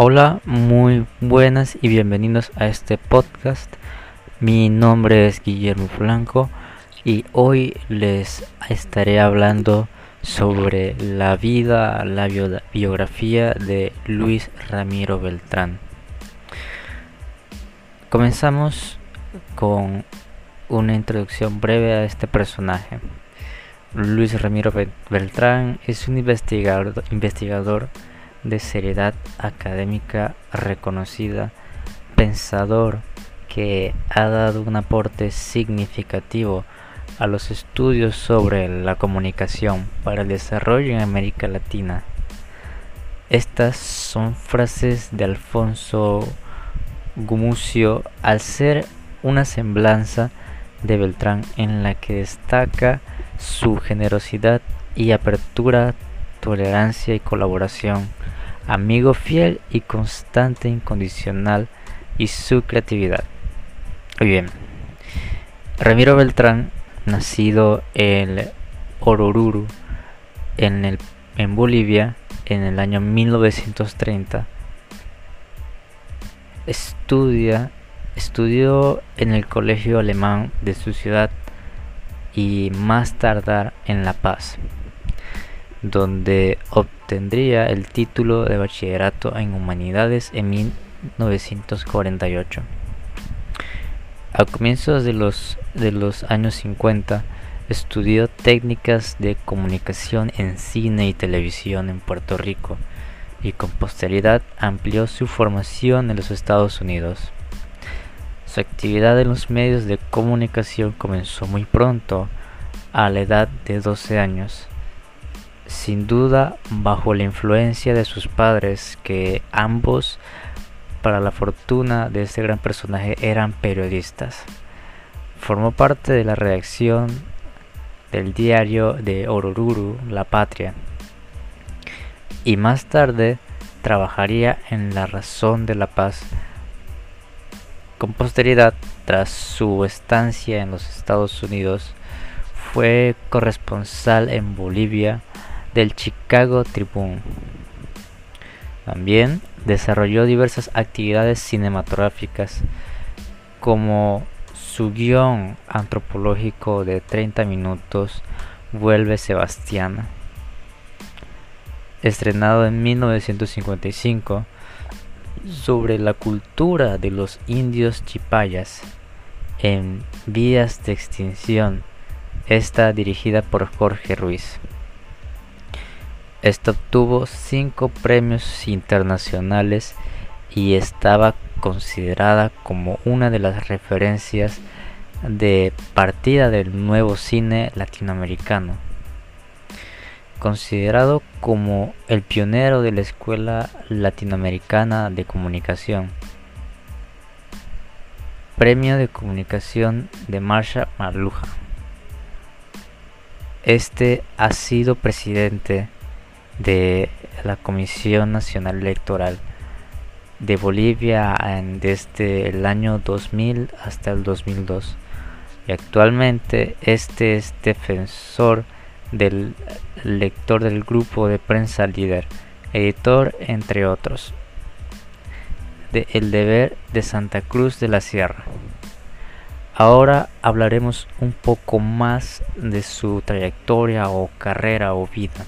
Hola, muy buenas y bienvenidos a este podcast. Mi nombre es Guillermo Blanco y hoy les estaré hablando sobre la vida, la biografía de Luis Ramiro Beltrán. Comenzamos con una introducción breve a este personaje. Luis Ramiro Beltrán es un investigador, investigador de seriedad académica reconocida, pensador que ha dado un aporte significativo a los estudios sobre la comunicación para el desarrollo en América Latina. Estas son frases de Alfonso Gumucio al ser una semblanza de Beltrán en la que destaca su generosidad y apertura, tolerancia y colaboración amigo fiel y constante incondicional y su creatividad. Muy bien. Ramiro Beltrán, nacido en Ororuru, en, en Bolivia, en el año 1930, estudia, estudió en el colegio alemán de su ciudad y más tardar en La Paz donde obtendría el título de bachillerato en humanidades en 1948. A comienzos de los, de los años 50 estudió técnicas de comunicación en cine y televisión en Puerto Rico y con posteridad amplió su formación en los Estados Unidos. Su actividad en los medios de comunicación comenzó muy pronto, a la edad de 12 años sin duda bajo la influencia de sus padres, que ambos, para la fortuna de este gran personaje, eran periodistas. Formó parte de la redacción del diario de Ororuru, La Patria, y más tarde trabajaría en La Razón de la Paz. Con posteridad, tras su estancia en los Estados Unidos, fue corresponsal en Bolivia, del Chicago Tribune. También desarrolló diversas actividades cinematográficas como su guion antropológico de 30 minutos Vuelve Sebastiana, estrenado en 1955 sobre la cultura de los indios chipayas en vías de extinción, está dirigida por Jorge Ruiz. Esta obtuvo cinco premios internacionales y estaba considerada como una de las referencias de partida del nuevo cine latinoamericano. Considerado como el pionero de la Escuela Latinoamericana de Comunicación. Premio de Comunicación de Marsha Marluja. Este ha sido presidente de la Comisión Nacional Electoral de Bolivia desde el año 2000 hasta el 2002 y actualmente este es defensor del lector del grupo de prensa líder, editor entre otros, de El deber de Santa Cruz de la Sierra. Ahora hablaremos un poco más de su trayectoria o carrera o vida.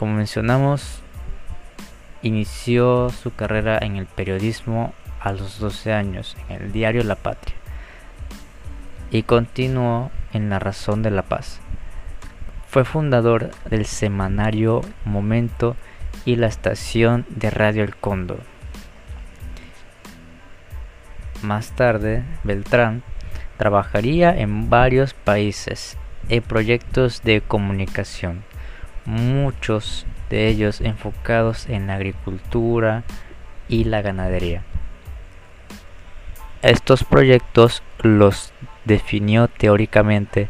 Como mencionamos, inició su carrera en el periodismo a los 12 años en el diario La Patria y continuó en La Razón de la Paz. Fue fundador del semanario Momento y la estación de Radio El Cóndor. Más tarde, Beltrán trabajaría en varios países en proyectos de comunicación muchos de ellos enfocados en la agricultura y la ganadería. Estos proyectos los definió teóricamente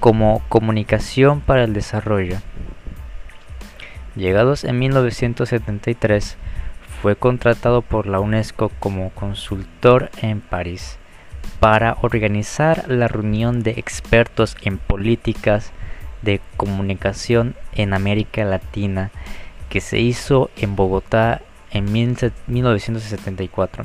como comunicación para el desarrollo. Llegados en 1973, fue contratado por la UNESCO como consultor en París para organizar la reunión de expertos en políticas de comunicación en América Latina que se hizo en Bogotá en 1974.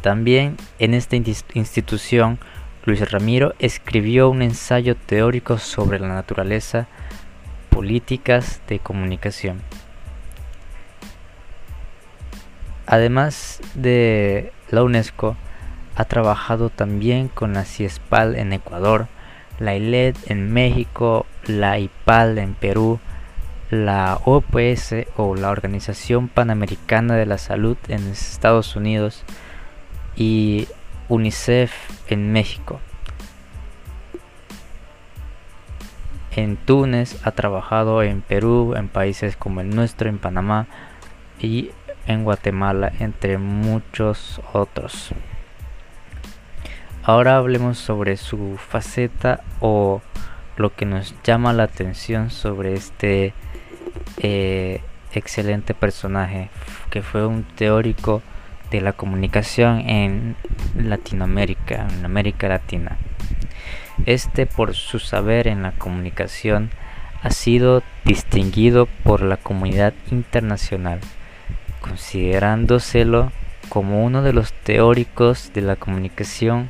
También en esta institución, Luis Ramiro escribió un ensayo teórico sobre la naturaleza políticas de comunicación. Además de la UNESCO, ha trabajado también con la CIESPAL en Ecuador, la ILED en México, la IPAL en Perú, la OPS o la Organización Panamericana de la Salud en Estados Unidos y UNICEF en México. En Túnez ha trabajado en Perú, en países como el nuestro, en Panamá y en Guatemala, entre muchos otros. Ahora hablemos sobre su faceta o lo que nos llama la atención sobre este eh, excelente personaje que fue un teórico de la comunicación en Latinoamérica, en América Latina. Este por su saber en la comunicación ha sido distinguido por la comunidad internacional considerándoselo como uno de los teóricos de la comunicación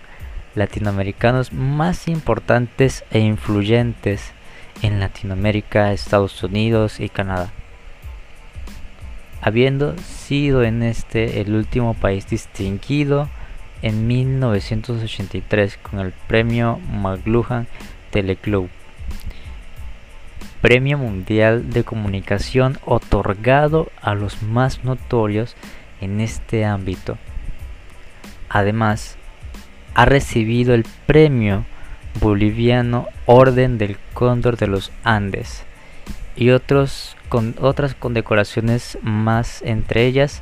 latinoamericanos más importantes e influyentes en Latinoamérica, Estados Unidos y Canadá. Habiendo sido en este el último país distinguido en 1983 con el premio McLuhan Teleclub Premio Mundial de Comunicación otorgado a los más notorios en este ámbito. Además, ha recibido el Premio Boliviano Orden del Cóndor de los Andes y otros con otras condecoraciones más, entre ellas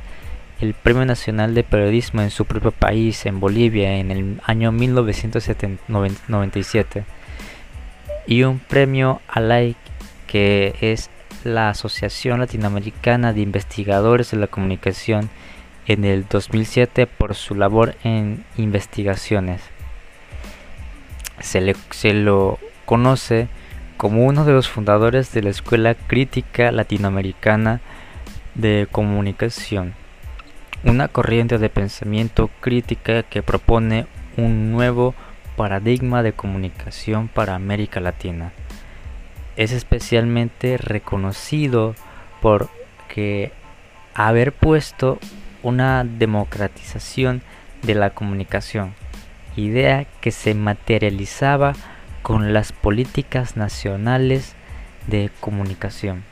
el Premio Nacional de Periodismo en su propio país, en Bolivia, en el año 1997, y un premio Alay que es la Asociación Latinoamericana de Investigadores de la Comunicación en el 2007 por su labor en investigaciones. Se, le, se lo conoce como uno de los fundadores de la Escuela Crítica Latinoamericana de Comunicación, una corriente de pensamiento crítica que propone un nuevo paradigma de comunicación para América Latina es especialmente reconocido por que haber puesto una democratización de la comunicación, idea que se materializaba con las políticas nacionales de comunicación.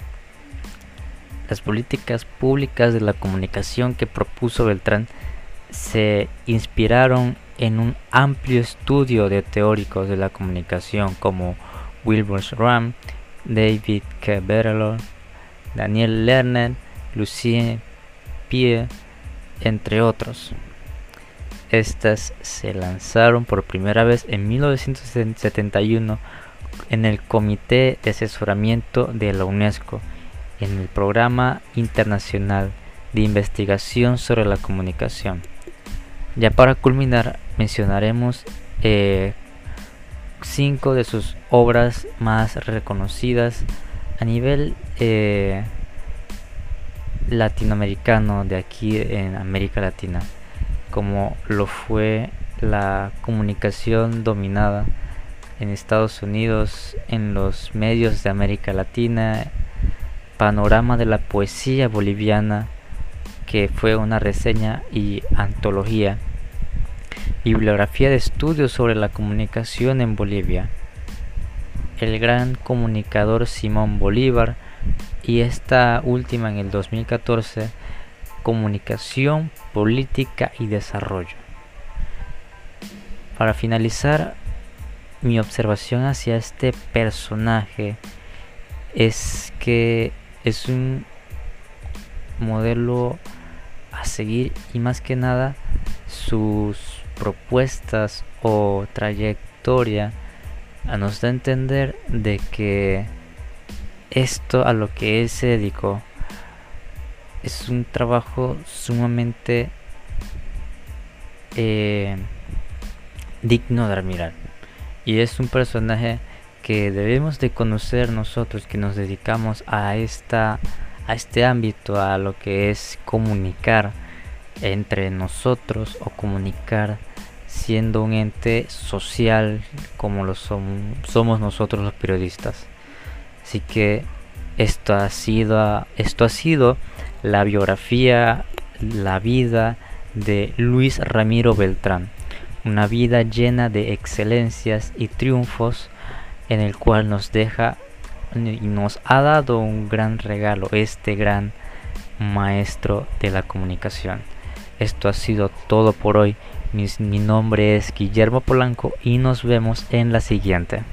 Las políticas públicas de la comunicación que propuso Beltrán se inspiraron en un amplio estudio de teóricos de la comunicación como Wilbur Ram, David K. Daniel Lerner, Lucien Pierre, entre otros. Estas se lanzaron por primera vez en 1971 en el Comité de Asesoramiento de la UNESCO, en el Programa Internacional de Investigación sobre la Comunicación. Ya para culminar, mencionaremos eh, cinco de sus obras más reconocidas a nivel eh, latinoamericano de aquí en América Latina, como lo fue la comunicación dominada en Estados Unidos, en los medios de América Latina, panorama de la poesía boliviana, que fue una reseña y antología Bibliografía de estudios sobre la comunicación en Bolivia. El gran comunicador Simón Bolívar y esta última en el 2014, Comunicación, Política y Desarrollo. Para finalizar, mi observación hacia este personaje es que es un modelo a seguir y más que nada sus propuestas o trayectoria nos da a entender de que esto a lo que él se dedicó es un trabajo sumamente eh, digno de admirar y es un personaje que debemos de conocer nosotros que nos dedicamos a esta a este ámbito, a lo que es comunicar entre nosotros o comunicar siendo un ente social como lo somos nosotros los periodistas. Así que esto ha sido esto ha sido la biografía, la vida de Luis Ramiro Beltrán, una vida llena de excelencias y triunfos en el cual nos deja y nos ha dado un gran regalo, este gran maestro de la comunicación. Esto ha sido todo por hoy. Mi, mi nombre es Guillermo Polanco y nos vemos en la siguiente.